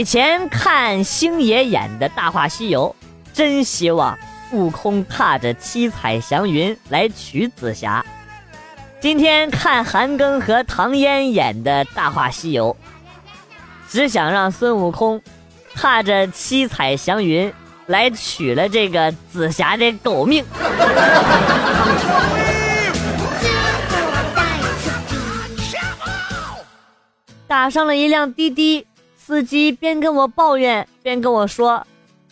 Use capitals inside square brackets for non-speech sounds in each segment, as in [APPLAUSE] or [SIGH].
以前看星爷演的《大话西游》，真希望悟空踏着七彩祥云来娶紫霞。今天看韩庚和唐嫣演的《大话西游》，只想让孙悟空踏着七彩祥云来取了这个紫霞的狗命。[LAUGHS] 打上了一辆滴滴。司机边跟我抱怨边跟我说：“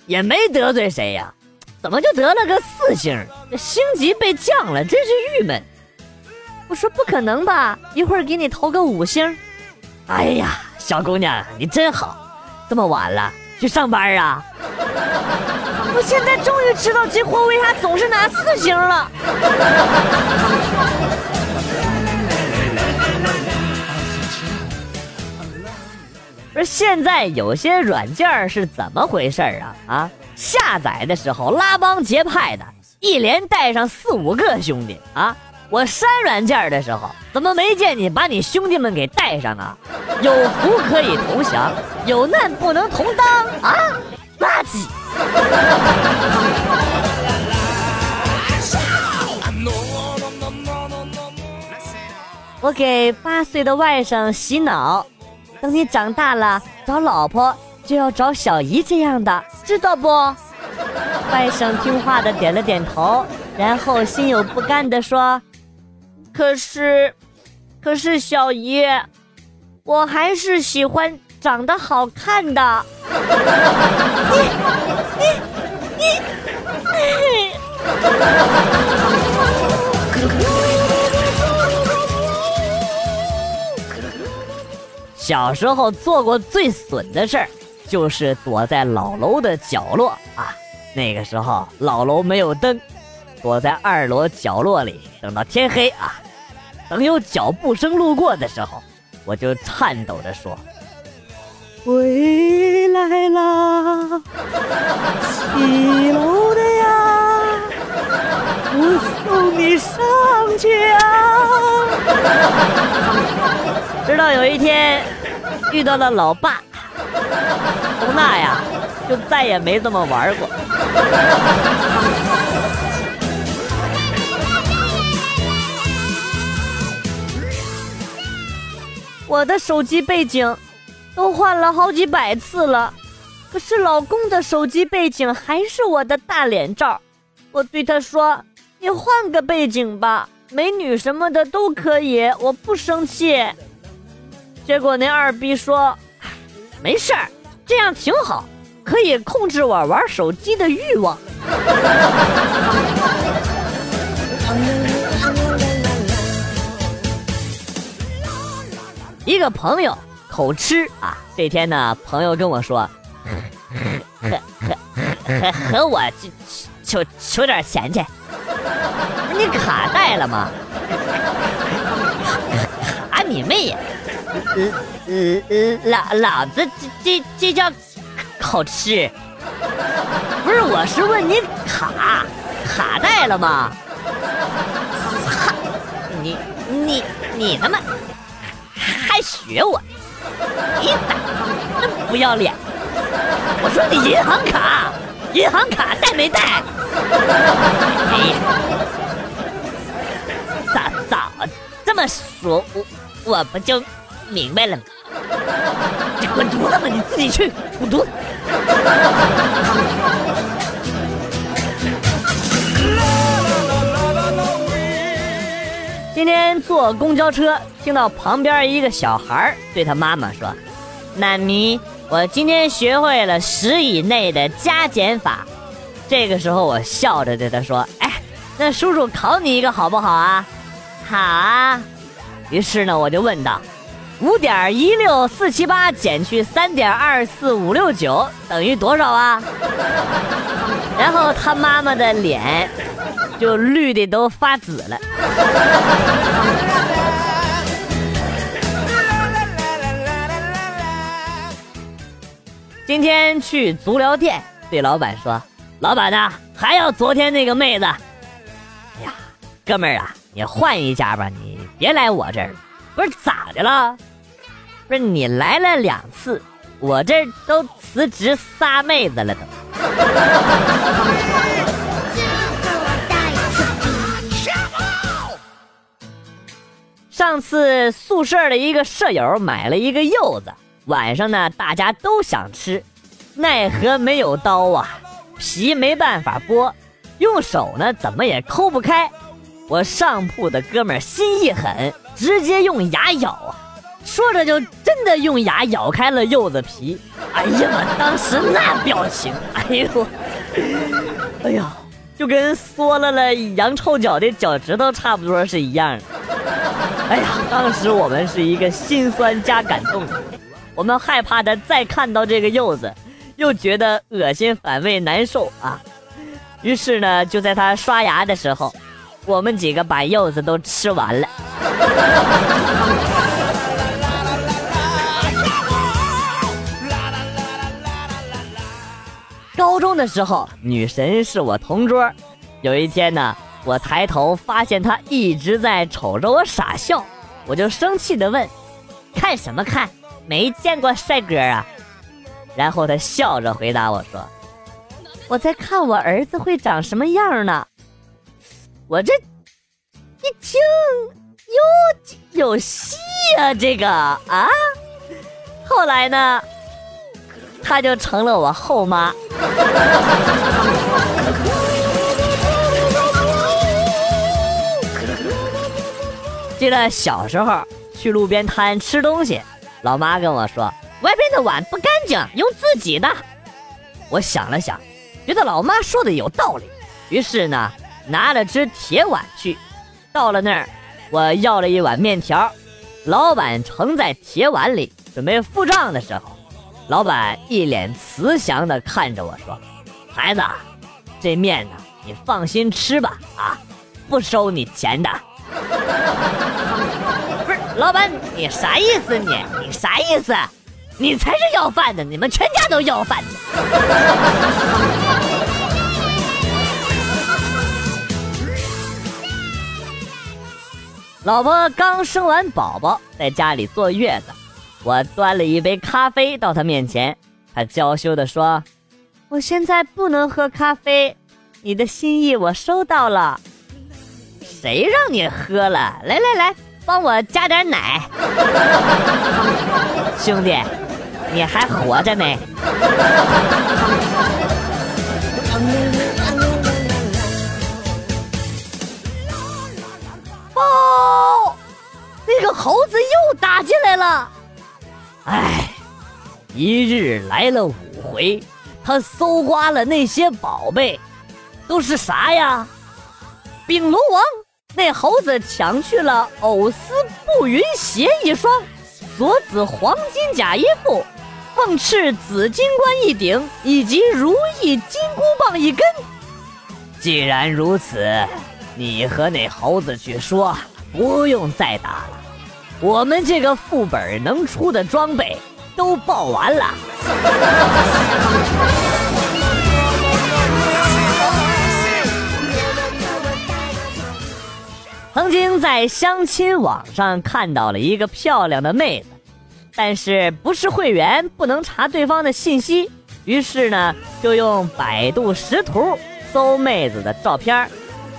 也没得罪谁呀，怎么就得了个四星？这星级被降了，真是郁闷。”我说：“不可能吧，一会儿给你投个五星。”哎呀，小姑娘你真好，这么晚了去上班啊？我现在终于知道这货为啥总是拿四星了。不是现在有些软件是怎么回事啊？啊，下载的时候拉帮结派的，一连带上四五个兄弟啊！我删软件的时候，怎么没见你把你兄弟们给带上啊？有福可以同享，有难不能同当啊！垃圾！我给八岁的外甥洗脑。等你长大了找老婆就要找小姨这样的，知道不？外甥听话的点了点头，然后心有不甘的说：“可是，可是小姨，我还是喜欢长得好看的。”你你你你。小时候做过最损的事儿，就是躲在老楼的角落啊。那个时候老楼没有灯，躲在二楼角落里等到天黑啊。等有脚步声路过的时候，我就颤抖着说：“回来啦，七楼的呀，我送你上去啊。[LAUGHS] ”直到有一天。遇到了老爸，从那呀就再也没这么玩过。我的手机背景都换了好几百次了，可是老公的手机背景还是我的大脸照。我对他说：“你换个背景吧，美女什么的都可以，我不生气。”结果那二逼说：“没事儿，这样挺好，可以控制我玩手机的欲望。[LAUGHS] ”一个朋友口吃啊，这天呢，朋友跟我说：“和和和和我求求点钱去。”你卡带了吗？卡 [LAUGHS] 你妹呀！呃呃呃，老老子这这这叫好吃，不是，我是问你卡卡带了吗？哈，你你你他妈还学我？你咋那么不要脸？我说你银行卡，银行卡带没带？哎呀，咋咋这么说，我我不就？明白了？滚犊子吧！你自己去滚犊子！今天坐公交车，听到旁边一个小孩对他妈妈说：“妈咪，我今天学会了十以内的加减法。”这个时候，我笑着对他说：“哎，那叔叔考你一个好不好啊？”“好啊。”于是呢，我就问道。五点一六四七八减去三点二四五六九等于多少啊？[LAUGHS] 然后他妈妈的脸就绿的都发紫了。今天去足疗店，对老板说：“老板呐，还要昨天那个妹子。”哎呀，哥们儿啊，你换一家吧，你别来我这儿。不是咋的了？不是你来了两次，我这都辞职仨妹子了都。上次宿舍的一个舍友买了一个柚子，晚上呢大家都想吃，奈何没有刀啊，皮没办法剥，用手呢怎么也抠不开。我上铺的哥们心一狠，直接用牙咬啊，说着就真的用牙咬开了柚子皮。哎呀我当时那表情，哎呦，哎呀，就跟缩了了羊臭脚的脚趾头差不多是一样的。哎呀，当时我们是一个心酸加感动，我们害怕他再看到这个柚子，又觉得恶心、反胃、难受啊。于是呢，就在他刷牙的时候。我们几个把柚子都吃完了。高中的时候，女神是我同桌。有一天呢，我抬头发现她一直在瞅着我傻笑，我就生气的问：“看什么看？没见过帅哥啊？”然后她笑着回答我说：“我在看我儿子会长什么样呢。”我这一听有有戏啊，这个啊，后来呢，她就成了我后妈。记得小时候去路边摊吃东西，老妈跟我说：“外边的碗不干净，用自己的。”我想了想，觉得老妈说的有道理，于是呢。拿了只铁碗去，到了那儿，我要了一碗面条，老板盛在铁碗里，准备付账的时候，老板一脸慈祥的看着我说：“孩子，这面呢，你放心吃吧，啊，不收你钱的。”不是，老板，你啥意思？你你啥意思？你才是要饭的，你们全家都要饭的。老婆刚生完宝宝，在家里坐月子，我端了一杯咖啡到她面前，她娇羞地说：“我现在不能喝咖啡，你的心意我收到了。谁让你喝了？来来来，帮我加点奶。[LAUGHS] 兄弟，你还活着没？”这个猴子又打进来了，哎，一日来了五回，他搜刮了那些宝贝，都是啥呀？丙龙王那猴子抢去了藕丝步云鞋一双，锁子黄金甲一副，凤翅紫金冠一顶，以及如意金箍棒一根。既然如此，你和那猴子去说，不用再打了。我们这个副本能出的装备都爆完了。[LAUGHS] 曾经在相亲网上看到了一个漂亮的妹子，但是不是会员不能查对方的信息，于是呢就用百度识图搜妹子的照片，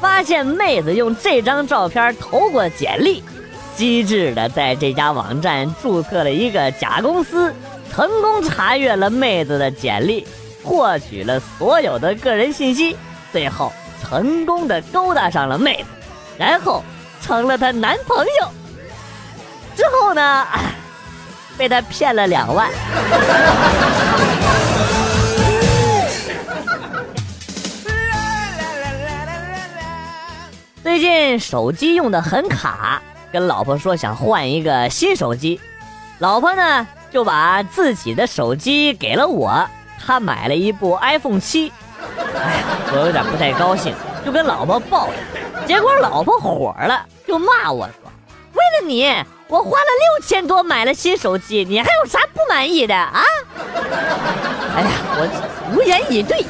发现妹子用这张照片投过简历。机智的在这家网站注册了一个假公司，成功查阅了妹子的简历，获取了所有的个人信息，最后成功的勾搭上了妹子，然后成了她男朋友。之后呢，[LAUGHS] 被他骗了两万。最近手机用的很卡。跟老婆说想换一个新手机，老婆呢就把自己的手机给了我，她买了一部 iPhone 七。哎呀，我有点不太高兴，就跟老婆抱怨，结果老婆火了，就骂我说：“为了你，我花了六千多买了新手机，你还有啥不满意的啊？”哎呀，我无言以对。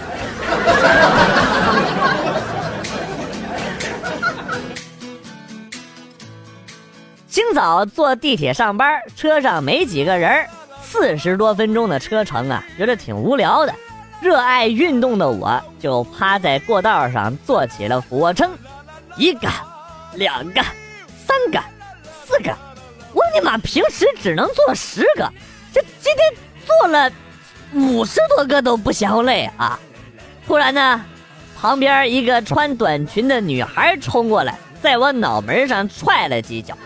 清早坐地铁上班，车上没几个人四十多分钟的车程啊，觉得挺无聊的。热爱运动的我，就趴在过道上做起了俯卧撑，一个、两个、三个、四个，我尼玛平时只能做十个，这今天做了五十多个都不嫌累啊！突然呢，旁边一个穿短裙的女孩冲过来，在我脑门上踹了几脚，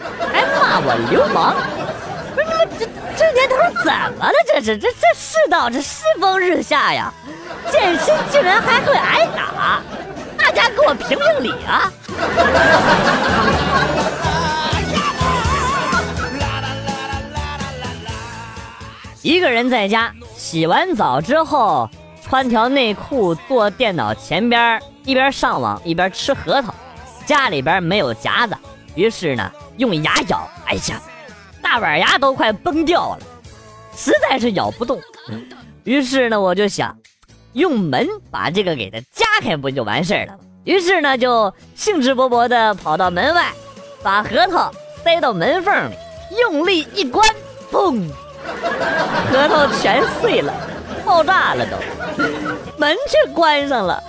骂我流氓。不是你们这这年头怎么了？这是这这世道这世风日下呀！健身竟然还会挨打，大家给我评评理啊！一个人在家洗完澡之后，穿条内裤坐电脑前边，一边上网一边吃核桃。家里边没有夹子，于是呢用牙咬，哎呀，大板牙都快崩掉了，实在是咬不动。于是呢我就想。用门把这个给它夹开，不就完事儿了吗？于是呢，就兴致勃勃地跑到门外，把核桃塞到门缝里，用力一关，砰，核桃全碎了，爆炸了都，门却关上了。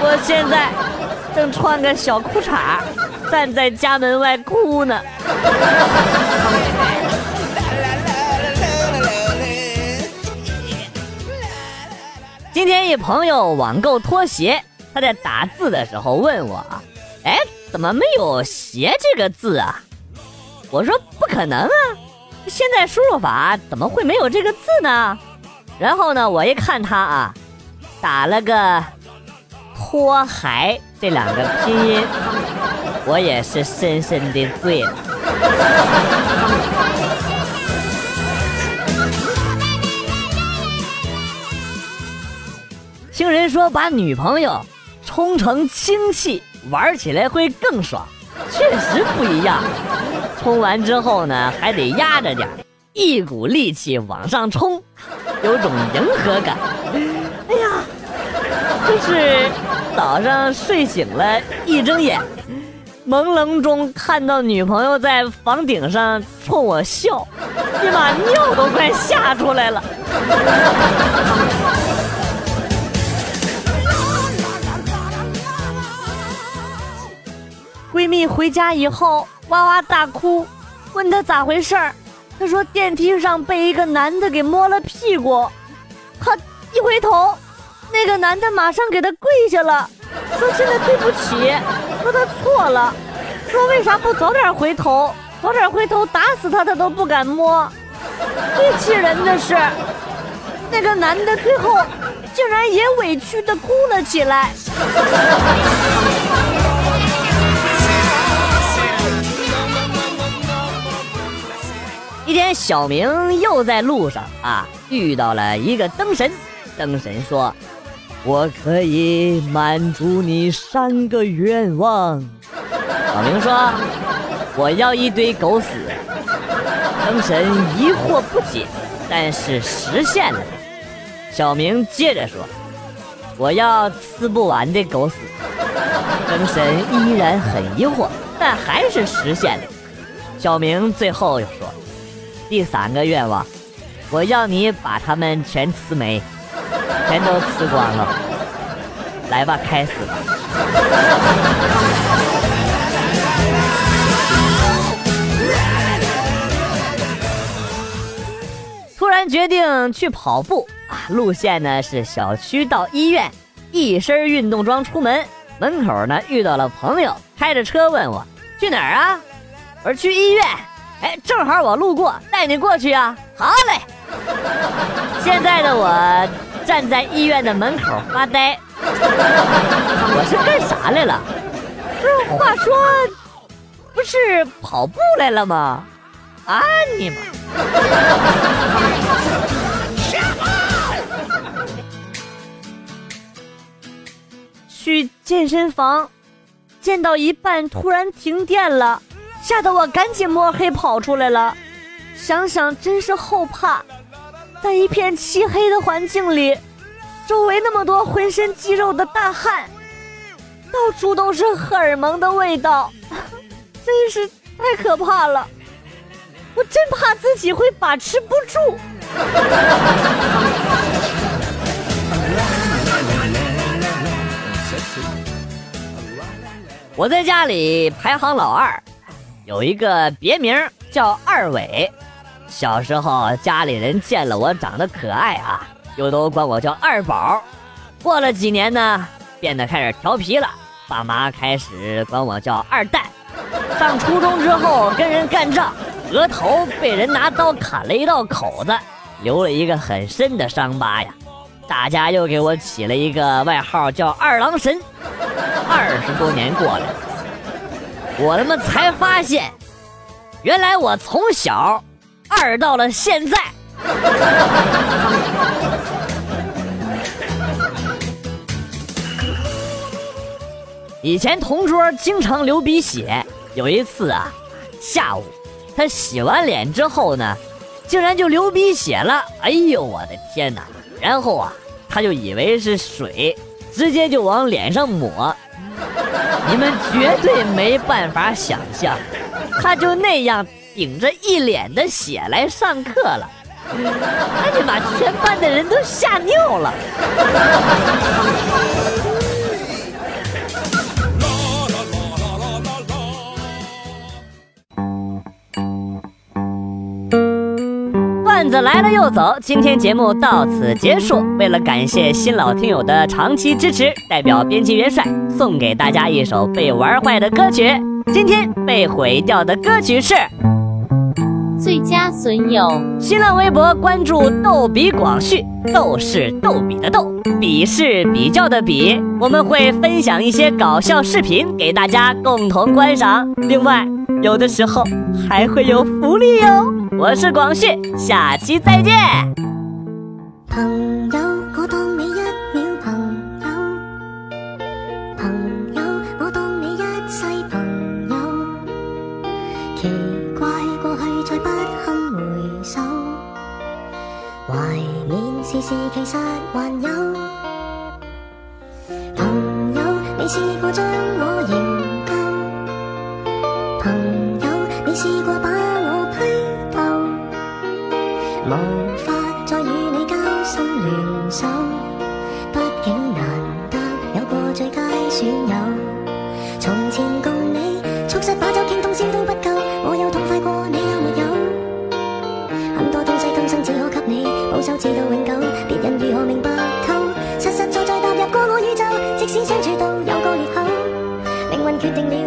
我现在正穿个小裤衩，站在家门外哭呢。今天一朋友网购拖鞋，他在打字的时候问我：“哎，怎么没有鞋这个字啊？”我说：“不可能啊，现在输入法怎么会没有这个字呢？”然后呢，我一看他啊，打了个“拖鞋”这两个拼音，我也是深深的醉了。听人说把女朋友冲成氢气，玩起来会更爽，确实不一样。冲完之后呢，还得压着点，一股力气往上冲，有种迎合感。哎呀，就是早上睡醒了，一睁眼，朦胧中看到女朋友在房顶上冲我笑，你把尿都快吓出来了。闺蜜回家以后哇哇大哭，问她咋回事儿，她说电梯上被一个男的给摸了屁股，她一回头，那个男的马上给他跪下了，说真的对不起，说他错了，说为啥不早点回头，早点回头打死他他都不敢摸。最气人的是，那个男的最后竟然也委屈的哭了起来。一天，小明又在路上啊，遇到了一个灯神。灯神说：“我可以满足你三个愿望。”小明说：“我要一堆狗屎。”灯神疑惑不解，但是实现了。小明接着说：“我要吃不完的狗屎。”灯神依然很疑惑，但还是实现了。小明最后又说。第三个愿望，我要你把它们全吃没，全都吃光了。来吧，开始吧。突然决定去跑步啊！路线呢是小区到医院，一身运动装出门。门口呢遇到了朋友，开着车问我去哪儿啊？我说去医院。哎，正好我路过，带你过去啊！好嘞。现在的我站在医院的门口发呆，我是干啥来了？不是，话说，不是跑步来了吗？啊你妈！去健身房，健到一半突然停电了。吓得我赶紧摸黑跑出来了，想想真是后怕，在一片漆黑的环境里，周围那么多浑身肌肉的大汉，到处都是荷尔蒙的味道，真是太可怕了，我真怕自己会把持不住。[LAUGHS] 我在家里排行老二，有一个别名叫二伟。小时候家里人见了我长得可爱啊，又都管我叫二宝。过了几年呢，变得开始调皮了，爸妈开始管我叫二蛋。上初中之后跟人干仗，额头被人拿刀砍了一道口子，留了一个很深的伤疤呀。大家又给我起了一个外号叫二郎神。二十多年过来，我他妈才发现，原来我从小二到了现在。以前同桌经常流鼻血，有一次啊，下午他洗完脸之后呢，竟然就流鼻血了。哎呦我的天哪！然后啊，他就以为是水，直接就往脸上抹。你们绝对没办法想象，他就那样顶着一脸的血来上课了，那就把全班的人都吓尿了。段子来了又走，今天节目到此结束。为了感谢新老听友的长期支持，代表编辑元帅送给大家一首被玩坏的歌曲。今天被毁掉的歌曲是《最佳损友》。新浪微博关注“逗比广旭”，逗是逗比的逗，比是比较的比。我们会分享一些搞笑视频给大家共同观赏。另外，有的时候还会有福利哟。我是广旭，下期再见。怀念时事其实还有。朋友，你试过将我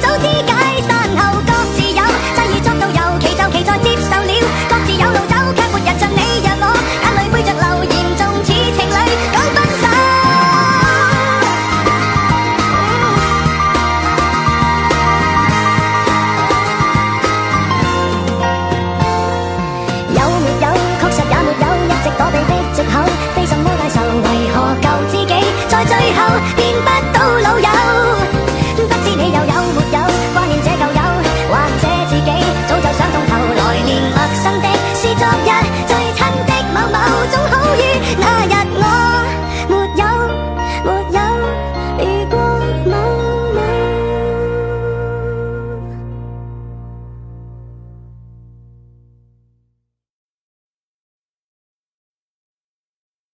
走天